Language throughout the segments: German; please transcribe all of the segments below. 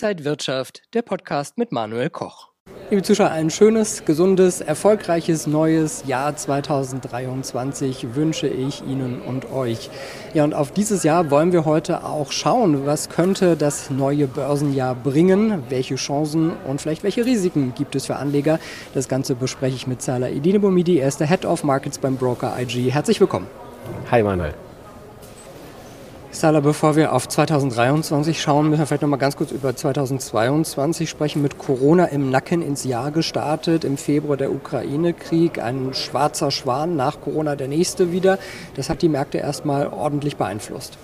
Inside Wirtschaft, der Podcast mit Manuel Koch. Liebe Zuschauer, ein schönes, gesundes, erfolgreiches neues Jahr 2023 wünsche ich Ihnen und euch. Ja, und auf dieses Jahr wollen wir heute auch schauen, was könnte das neue Börsenjahr bringen, welche Chancen und vielleicht welche Risiken gibt es für Anleger. Das Ganze bespreche ich mit Salah Idine Bomidi, er ist der Head of Markets beim Broker IG. Herzlich willkommen. Hi Manuel. Salah, bevor wir auf 2023 schauen, müssen wir vielleicht noch mal ganz kurz über 2022 sprechen. Mit Corona im Nacken ins Jahr gestartet, im Februar der Ukraine-Krieg, ein schwarzer Schwan, nach Corona der nächste wieder. Das hat die Märkte erstmal ordentlich beeinflusst.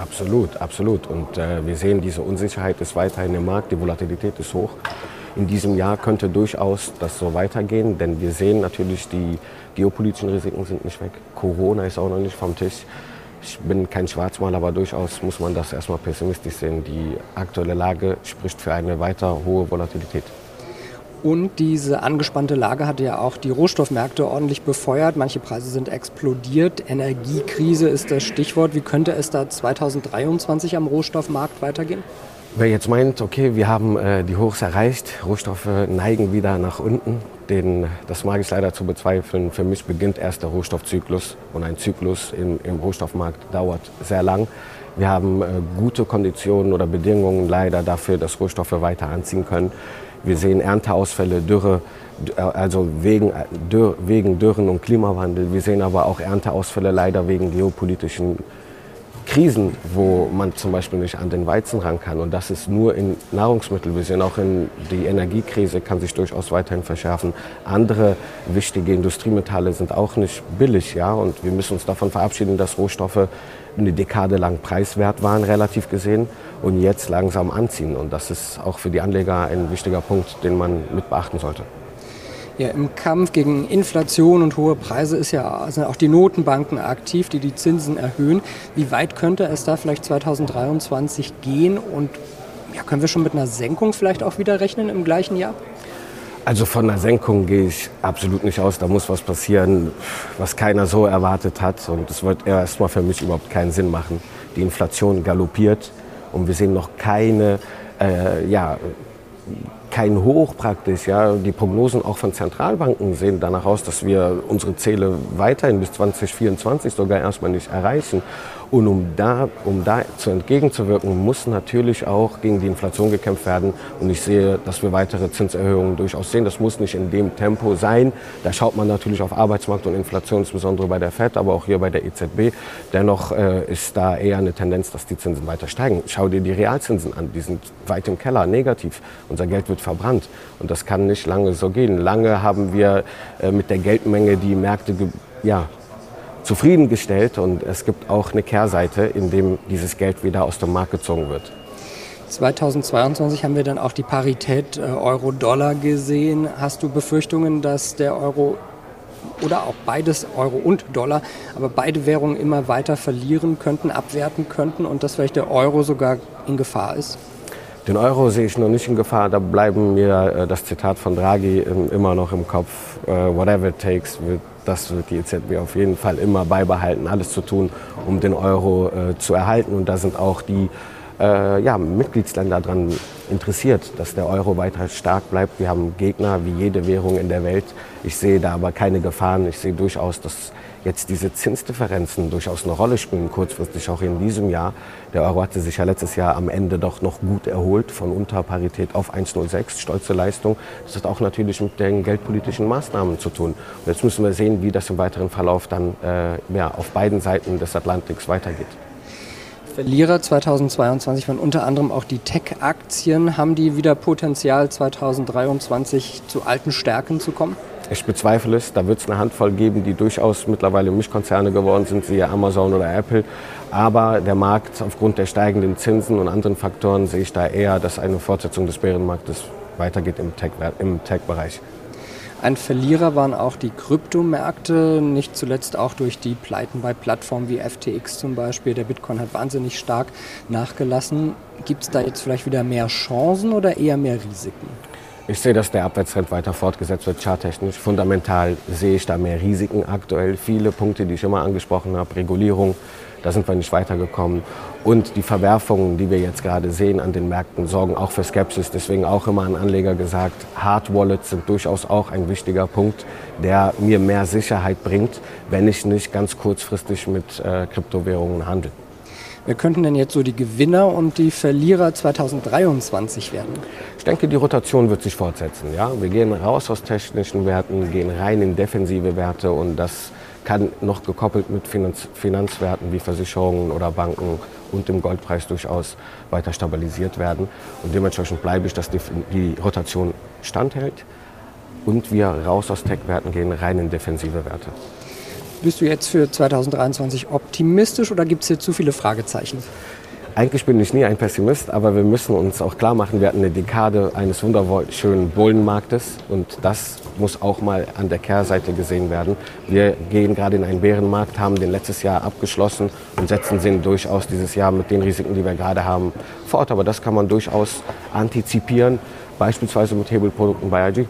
Absolut, absolut. Und äh, wir sehen, diese Unsicherheit ist weiterhin im Markt, die Volatilität ist hoch. In diesem Jahr könnte durchaus das so weitergehen, denn wir sehen natürlich, die geopolitischen Risiken sind nicht weg. Corona ist auch noch nicht vom Tisch. Ich bin kein Schwarzmaler, aber durchaus muss man das erstmal pessimistisch sehen. Die aktuelle Lage spricht für eine weiter hohe Volatilität. Und diese angespannte Lage hat ja auch die Rohstoffmärkte ordentlich befeuert. Manche Preise sind explodiert. Energiekrise ist das Stichwort. Wie könnte es da 2023 am Rohstoffmarkt weitergehen? Wer jetzt meint, okay, wir haben äh, die Hochs erreicht, Rohstoffe neigen wieder nach unten, den, das mag ich leider zu bezweifeln. Für mich beginnt erst der Rohstoffzyklus und ein Zyklus im, im Rohstoffmarkt dauert sehr lang. Wir haben äh, gute Konditionen oder Bedingungen leider dafür, dass Rohstoffe weiter anziehen können. Wir sehen Ernteausfälle, Dürre, äh, also wegen, äh, Dürr, wegen Dürren und Klimawandel. Wir sehen aber auch Ernteausfälle leider wegen geopolitischen Krisen, wo man zum Beispiel nicht an den Weizen ran kann. Und das ist nur in Nahrungsmitteln. Wir sehen auch in die Energiekrise kann sich durchaus weiterhin verschärfen. Andere wichtige Industriemetalle sind auch nicht billig, ja. Und wir müssen uns davon verabschieden, dass Rohstoffe eine Dekade lang preiswert waren, relativ gesehen, und jetzt langsam anziehen. Und das ist auch für die Anleger ein wichtiger Punkt, den man mit beachten sollte. Ja, Im Kampf gegen Inflation und hohe Preise ist ja, sind auch die Notenbanken aktiv, die die Zinsen erhöhen. Wie weit könnte es da vielleicht 2023 gehen und ja, können wir schon mit einer Senkung vielleicht auch wieder rechnen im gleichen Jahr? Also von einer Senkung gehe ich absolut nicht aus. Da muss was passieren, was keiner so erwartet hat. Und es wird erstmal für mich überhaupt keinen Sinn machen. Die Inflation galoppiert und wir sehen noch keine äh, ja, kein Hoch praktisch. Ja. Die Prognosen auch von Zentralbanken sehen danach aus, dass wir unsere Ziele weiterhin bis 2024 sogar erstmal nicht erreichen. Und um da, um da zu entgegenzuwirken, muss natürlich auch gegen die Inflation gekämpft werden. Und ich sehe, dass wir weitere Zinserhöhungen durchaus sehen. Das muss nicht in dem Tempo sein. Da schaut man natürlich auf Arbeitsmarkt und Inflation, insbesondere bei der FED, aber auch hier bei der EZB. Dennoch äh, ist da eher eine Tendenz, dass die Zinsen weiter steigen. Schau dir die Realzinsen an. Die sind weit im Keller, negativ. Unser Geld wird verbrannt. Und das kann nicht lange so gehen. Lange haben wir äh, mit der Geldmenge die Märkte ja, zufriedengestellt und es gibt auch eine Kehrseite, in dem dieses Geld wieder aus dem Markt gezogen wird. 2022 haben wir dann auch die Parität äh, Euro-Dollar gesehen. Hast du Befürchtungen, dass der Euro oder auch beides Euro und Dollar, aber beide Währungen immer weiter verlieren könnten, abwerten könnten und dass vielleicht der Euro sogar in Gefahr ist? Den Euro sehe ich noch nicht in Gefahr. Da bleiben mir äh, das Zitat von Draghi immer noch im Kopf. Äh, whatever it takes, das wird die EZB auf jeden Fall immer beibehalten, alles zu tun, um den Euro äh, zu erhalten. Und da sind auch die ja, Mitgliedsländer daran interessiert, dass der Euro weiter stark bleibt. Wir haben Gegner wie jede Währung in der Welt. Ich sehe da aber keine Gefahren. Ich sehe durchaus, dass jetzt diese Zinsdifferenzen durchaus eine Rolle spielen, kurzfristig auch in diesem Jahr. Der Euro hatte sich ja letztes Jahr am Ende doch noch gut erholt von Unterparität auf 1,06, stolze Leistung. Das hat auch natürlich mit den geldpolitischen Maßnahmen zu tun. Und jetzt müssen wir sehen, wie das im weiteren Verlauf dann äh, ja, auf beiden Seiten des Atlantiks weitergeht. Verlierer 2022 waren unter anderem auch die Tech-Aktien. Haben die wieder Potenzial 2023 zu alten Stärken zu kommen? Ich bezweifle es. Da wird es eine Handvoll geben, die durchaus mittlerweile Mischkonzerne geworden sind, siehe Amazon oder Apple. Aber der Markt aufgrund der steigenden Zinsen und anderen Faktoren sehe ich da eher, dass eine Fortsetzung des Bärenmarktes weitergeht im Tech-Bereich. Ein Verlierer waren auch die Kryptomärkte, nicht zuletzt auch durch die Pleiten bei Plattformen wie FTX zum Beispiel. Der Bitcoin hat wahnsinnig stark nachgelassen. Gibt es da jetzt vielleicht wieder mehr Chancen oder eher mehr Risiken? Ich sehe, dass der Abwärtstrend weiter fortgesetzt wird, charttechnisch. Fundamental sehe ich da mehr Risiken aktuell. Viele Punkte, die ich immer angesprochen habe, Regulierung, Da sind wir nicht weitergekommen. Und die Verwerfungen, die wir jetzt gerade sehen an den Märkten, sorgen auch für Skepsis. Deswegen auch immer an Anleger gesagt, Hard Wallets sind durchaus auch ein wichtiger Punkt, der mir mehr Sicherheit bringt, wenn ich nicht ganz kurzfristig mit äh, Kryptowährungen handle. Wer könnten denn jetzt so die Gewinner und die Verlierer 2023 werden? Ich denke, die Rotation wird sich fortsetzen. Ja? Wir gehen raus aus technischen Werten, gehen rein in defensive Werte und das kann noch gekoppelt mit Finanz Finanzwerten wie Versicherungen oder Banken und dem Goldpreis durchaus weiter stabilisiert werden. Und dementsprechend bleibe ich, dass die, die Rotation standhält und wir raus aus Tech-Werten gehen, rein in defensive Werte. Bist du jetzt für 2023 optimistisch oder gibt es hier zu viele Fragezeichen? Eigentlich bin ich nie ein Pessimist, aber wir müssen uns auch klar machen, wir hatten eine Dekade eines wunderschönen Bullenmarktes und das muss auch mal an der Kehrseite gesehen werden. Wir gehen gerade in einen Bärenmarkt, haben den letztes Jahr abgeschlossen und setzen Sinn durchaus dieses Jahr mit den Risiken, die wir gerade haben, fort. Aber das kann man durchaus antizipieren, beispielsweise mit Hebelprodukten bei IG.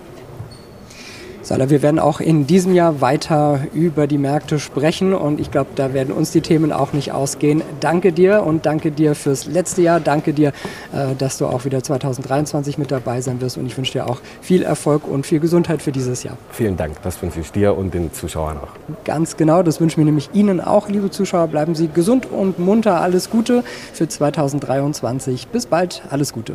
Salah, wir werden auch in diesem Jahr weiter über die Märkte sprechen und ich glaube, da werden uns die Themen auch nicht ausgehen. Danke dir und danke dir fürs letzte Jahr. Danke dir, äh, dass du auch wieder 2023 mit dabei sein wirst und ich wünsche dir auch viel Erfolg und viel Gesundheit für dieses Jahr. Vielen Dank, das wünsche ich dir und den Zuschauern auch. Ganz genau, das wünschen wir nämlich Ihnen auch, liebe Zuschauer. Bleiben Sie gesund und munter. Alles Gute für 2023. Bis bald, alles Gute.